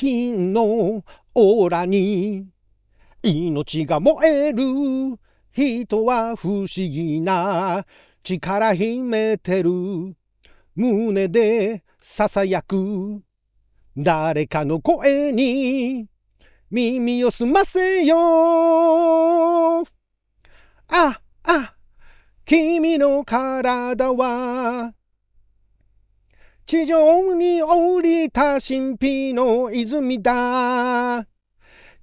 金のオーラに命が燃える人は不思議な力秘めてる。胸で囁く誰かの声に耳を澄ませよ。あ、あ、君の体は地上に降りた神秘の泉だ。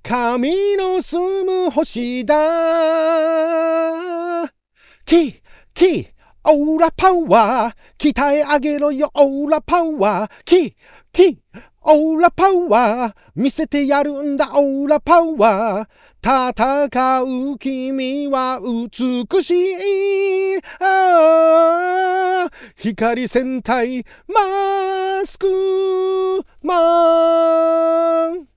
神の住む星だ。キキオーラパワー。鍛え上げろよオーラパワー。キキオーラパワー見せてやるんだオーラパワー戦う君は美しいあ光戦隊マスクマン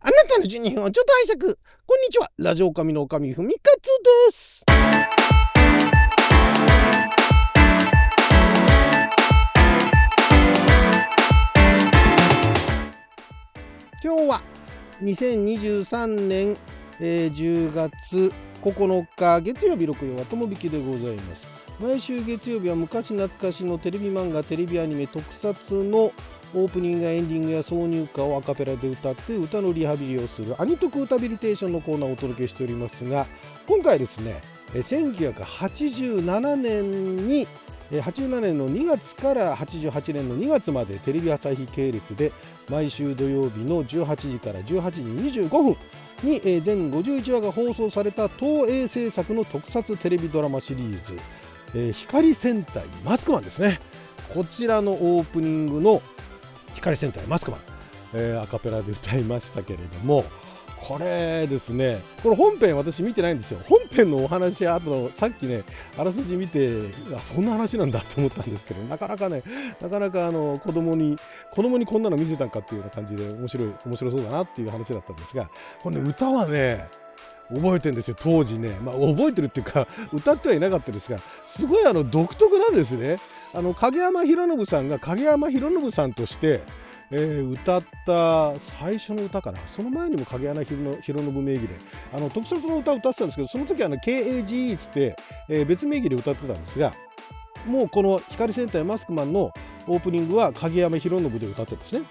あなたの12分をちょっと拝借こんにちはラジオ神のおかみふみかつです2023年、えー、10月9日月曜日6曜はともびきでございます。毎週月曜日は昔懐かしのテレビ漫画テレビアニメ特撮のオープニングやエンディングや挿入歌をアカペラで歌って歌のリハビリをするアニトク歌ビリテーションのコーナーをお届けしておりますが今回ですね1987年に87年の2月から88年の2月までテレビ朝日系列で毎週土曜日の18時から18時25分に全51話が放送された東映制作の特撮テレビドラマシリーズ「光戦隊マスクマン」ですね。こちらのオープニングの「光戦隊マスクマン」、アカペラで歌いましたけれどもこれですね。これ本編私見てないんですよ。本編のお話あとさっきねあらすじ見てあそんな話なんだと思ったんですけどなかなかねなかなかあの子供に子供にこんなの見せたんかっていうような感じで面白い面白そうだなっていう話だったんですがこれね歌はね覚えてるんですよ当時ね、まあ、覚えてるっていうか歌ってはいなかったですがすごいあの独特なんですね。あの影山博信さんが影山博信さんとしてえー、歌った最初の歌かなその前にも影山博信名義であの特撮の歌を歌ってたんですけどその時は KAGE っつって、えー、別名義で歌ってたんですがもうこの「光戦隊マスクマン」のオープニングは影山博信で歌ってるんですね。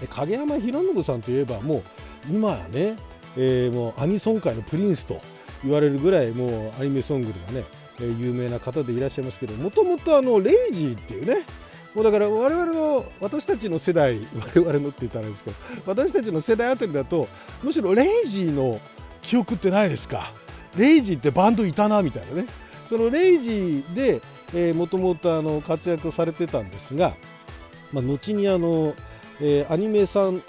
で影山博信さんといえばもう今やね、えー、もうアニソン界のプリンスと言われるぐらいもうアニメソングではね、えー、有名な方でいらっしゃいますけどもともとあのレイジーっていうねもうだから我々の私たちの世代我々のって言ったらですけど私たちの世代あたりだとむしろレイジーの記憶ってないですか？レイジーってバンドいたなみたいなね。そのレイジーでもともと活躍されてたんですが、まあ、後にあの、えー、アニメさん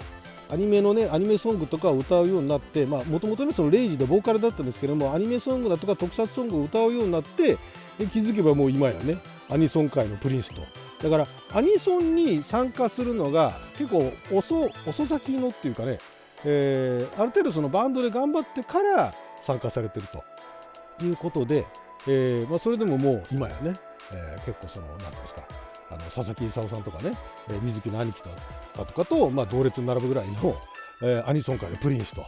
アニメのねアニメソングとかを歌うようになってもともとねそのレイジでボーカルだったんですけどもアニメソングだとか特撮ソングを歌うようになって気づけばもう今やねアニソン界のプリンスと。だからアニソンに参加するのが結構遅遅咲きのっていうかね、えー、ある程度そのバンドで頑張ってから参加されてると。いうことで、えーまあ、それでももう今やね、えー、結構その何ですかあの佐々木功さんとかね、えー、水木の兄貴だとかと、まあ、同列に並ぶぐらいの、えー、アニソン界のプリンスと。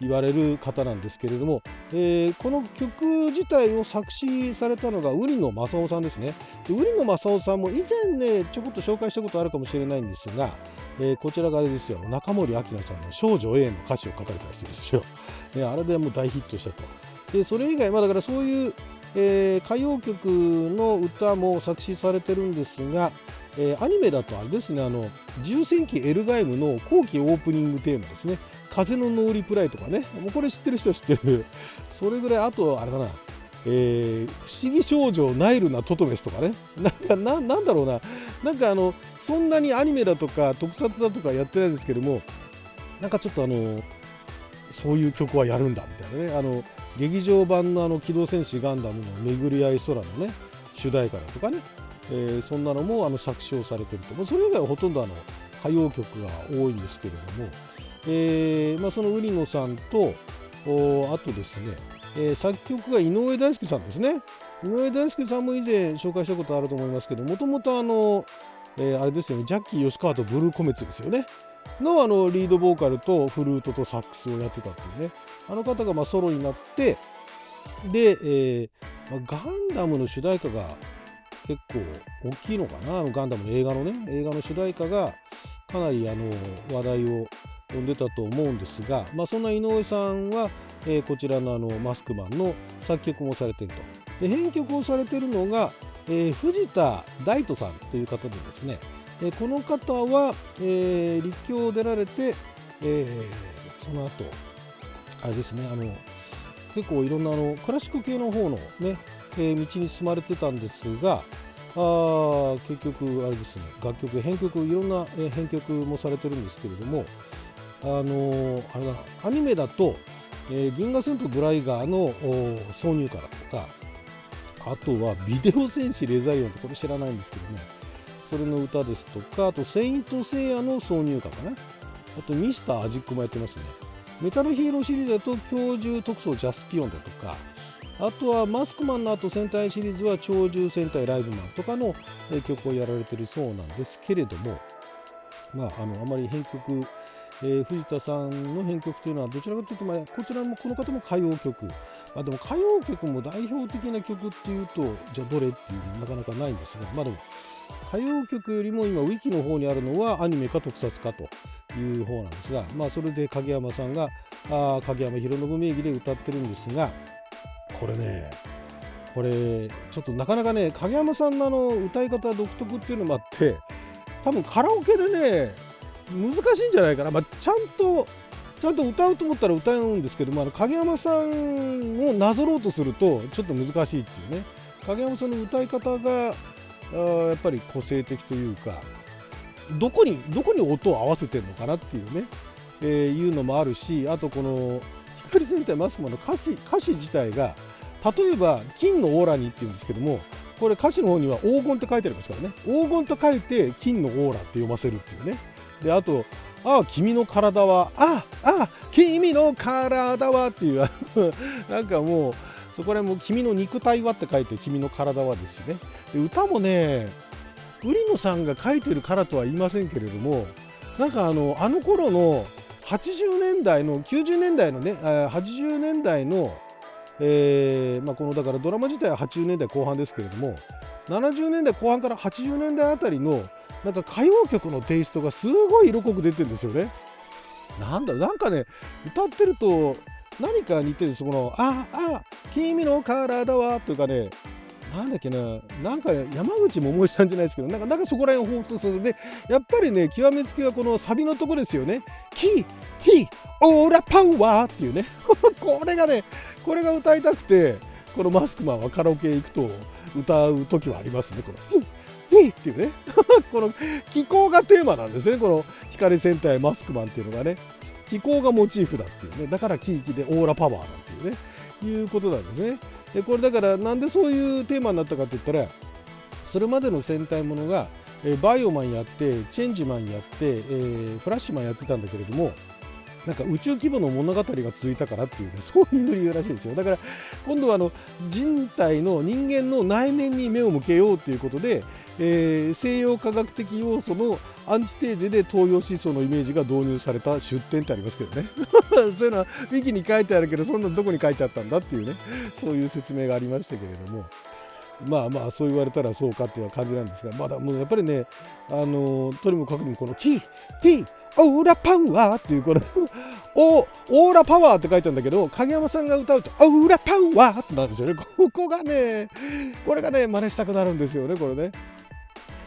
言われる方なんですけれども、えー、この曲自体を作詞されたのが売野正夫さんですね。で売野正夫さんも以前ねちょこっと紹介したことあるかもしれないんですが、えー、こちらがあれですよ。中森明菜さんの「少女 A」の歌詞を書かれた人ですよ、ね、あれでもう大ヒットしたと。でそれ以外まあだからそういう、えー、歌謡曲の歌も作詞されてるんですがえー、アニメだとあれですねあの自由戦記エルガイムの後期オープニングテーマですね。風のノーリプライとかね。もうこれ知ってる人は知ってる。それぐらいあとあれだな。えー、不思議少女ナイルなトトメスとかね。なんなんだろうな。なんかあのそんなにアニメだとか特撮だとかやってないんですけどもなんかちょっとあのそういう曲はやるんだみたいなね。あの劇場版のあの機動戦士ガンダムの「巡り合い空」のね主題歌だとかね。えー、そんなのもあの作詞をされてると、それ以外はほとんどあの歌謡曲が多いんですけれども、えーまあ、その売野さんとあとですね、えー、作曲が井上大輔さんですね。井上大輔さんも以前紹介したことあると思いますけどもともとあの、えー、あれですよねジャッキー吉川とブルーコメツですよね、のあのリードボーカルとフルートとサックスをやってたっていうね。あの方がまあソロになってで、えーまあ、ガンダムの主題歌が結構大きいのかな。あのガンダムの映画のね映画の主題歌がかなりあの話題を呼んでたと思うんですが、まあ、そんな井上さんは、えー、こちらのあのマスクマンの作曲もされていると。で編曲をされているのが、えー、藤田大斗さんという方でですね、えー、この方は、えー、立教を出られて、えー、その後あれですねあの結構いろんなあのクラシック系の方のね、えー、道に進まれてたんですがあ結局あれですね楽曲編曲いろんな編曲もされてるんですけれどもあの、あれだアニメだと、えー、銀河旋風ブライガーの挿入歌だとかあとはビデオ戦士レザイオンってこれ知らないんですけどね。それの歌ですとかあとセイントセイヤの挿入歌かな。あとミスターアジックもやってますね。メタルヒーローシリーズだと教授特捜ジャスピオンだとかあとはマスクマンの後戦隊シリーズは超獣戦隊ライブマンとかの曲をやられてるそうなんですけれども。まああのあまり編曲えー、藤田さんの編曲というのはどちらかというと、まあ、こちらもこの方も歌謡曲、まあ、でも歌謡曲も代表的な曲っていうとじゃあどれっていうのはなかなかないんですが、まあ、でも歌謡曲よりも今ウィキの方にあるのはアニメか特撮かという方なんですが、まあ、それで影山さんがあ影山博信名義で歌ってるんですがこれねこれちょっとなかなかね影山さんのあの歌い方独特っていうのもあって多分カラオケでね難しいんじゃないかな、まあ、ちゃんとちゃんと歌うと思ったら歌うんですけどもあ影山さんをなぞろうとするとちょっと難しいっていうね。影山さんの歌い方があやっぱり個性的というかどこにどこに音を合わせてるのかなっていうね、えー、いうのもあるしあとこの光戦隊マスクマンの歌詞歌詞自体が例えば「金のオーラに」っていうんですけどもこれ歌詞の方には黄金って書いてありますからね。黄金と書いて金のオーラって読ませるっていうね。であと「ああ君の体はああ君の体は」っていうなんかもうそこら辺も「君の肉体は」って書いて「君の体は」ですしね。で歌もね売野さんが書いてるからとは言いませんけれどもなんかあのあの頃の80年代の90年代のね80年代のえーまあ、このだからドラマ自体は80年代後半ですけれども70年代後半から80年代あたりのなんか歌謡曲のテイストがすごい色濃く出てるんですよね。なんだろうなんかね歌ってると何か似てるそこの「ああ君の体は」というかねなんだっけななんか、ね、山口百恵さんじゃないですけどなんかなんかそこら辺を放送する。でやっぱりね極めつきはこのサビのとこですよね「キヒオーラパワー」っていうね。これがねこれが歌いたくてこのマスクマンはカラオケ行くと歌う時はありますねこれ「っていうね。この気候がテーマなんですね。この光戦隊マスクマンっていうのがね。気候がモチーフだっていうね。だからキーキでオーラパワーなんていうね。いうことなんですね。でこれだからなんでそういうテーマになったかって言ったらそれまでの戦隊ものが、バイオマンやってチェンジマンやって、えー、フラッシュマンやってたんだけれどもなんか宇宙規模の物語が続いたからっていうね そういう理由らしいですよ。だから今度はあの人体の人間の内面に目を向けようっていうことで、えー、西洋科学的要素のアンチテーゼで東洋思想のイメージが導入された出典ってありますけどね。そういうのはウィキに書いてあるけどそんなどこに書いてあったんだっていうね。そういう説明がありましたけれども。まあまあそう言われたらそうかっていう感じなんですがまだもうやっぱりねあのとにもかくにもこのキーピーオーラパワーっていうこのオーラパワーって書いてあるんだけど影山さんが歌うとオーラパワーってなるんですよね。こ こがねこれがね真似したくなるんですよねこれね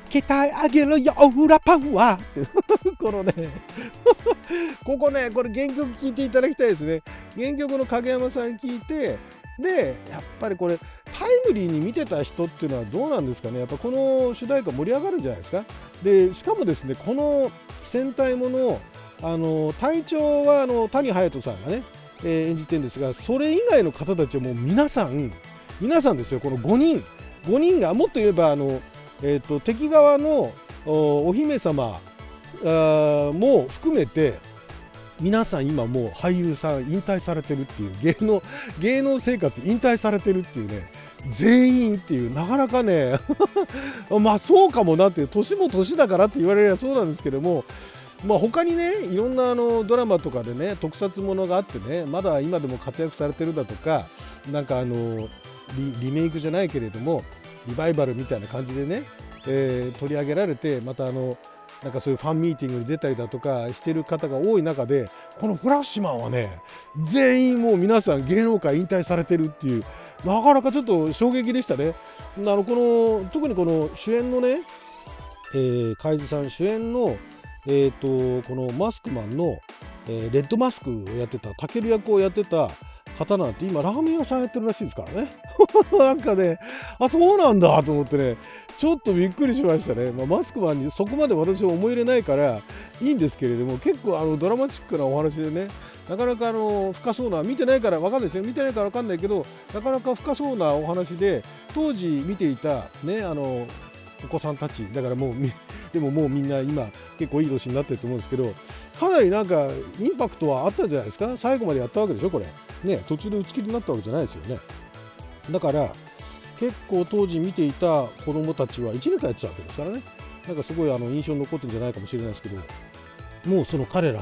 鍛え上げろよオーラパワーってこのね ここねこれ原曲聴いていただきたいですね。原曲の影山さん聞いてでやっぱりこれタイムリーに見てた人っていうのはどうなんですかね。やっぱこの主題歌盛り上がるんじゃないですか。でしかもですねこの戦隊ものあの隊長はあの谷隼人さんがね、えー、演じてるんですがそれ以外の方たちはもう皆さん皆さんですよこの5人。5人がもっと言えばあの、えーと、敵側のお姫様も含めて皆さん今もう俳優さん引退されてるっていう芸能芸能生活引退されてるっていうね全員っていうなかなかね まあそうかもなっていう年も年だからって言われればそうなんですけどもまあ他にねいろんなあのドラマとかでね特撮ものがあってねまだ今でも活躍されてるだとかなんかあのリメイクじゃないけれどもリバイバルみたいな感じでね、えー、取り上げられてまたあのなんかそういうファンミーティングに出たりだとかしてる方が多い中でこのフラッシュマンはね全員もう皆さん芸能界引退されてるっていうなかなかちょっと衝撃でしたね。あのこの特にこの主演のね、えー、海津さん主演の、えーと、このマスクマンの、えー、レッドマスクをやってたタケル役をやってた方なんて今ラーメン屋さんやってるらしいですからね。なんかねあそうなんだと思ってねちょっとびっくりしましたね、まあ、マスクマンにそこまで私は思い入れないからいいんですけれども結構あのドラマチックなお話でねなかなかあの深そうな見てないから分かんないですよ。見てないから分かんないけどなかなか深そうなお話で当時見ていたねあのお子さんたちだからもうでももうみんな今結構いい年になってると思うんですけどかなりなんかインパクトはあったんじゃないですか？最後までやったわけでしょこれ。ね途中で打ち切りになったわけじゃないですよね。だから結構当時見ていた子供たちは1年間やってたわけですからね。なんかすごいあの印象に残ってるんじゃないかもしれないですけどもうその彼らが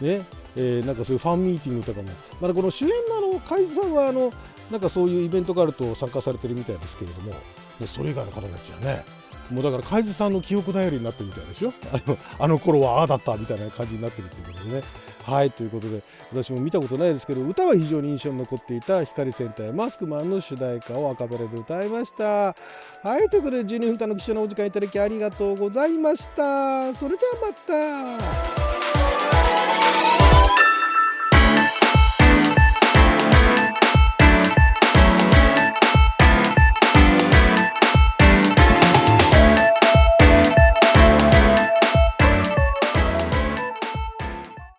ね、えー、なんかそういうファンミーティングとかもまだこの主演のあの海津さんはあのなんかそういうイベントがあると参加されてるみたいですけれどもそれ以外の方たちはねもうだから海津さんの記憶頼りになってるみたいですよ。あのあの頃はああだったみたいな感じになってるっていうことでね。はいということで私も見たことないですけど歌は非常に印象に残っていた光戦隊マスクマンの主題歌をアカペラで歌いました。はいということで12分間の貴重なお時間いただきありがとうございました。それじゃあまた。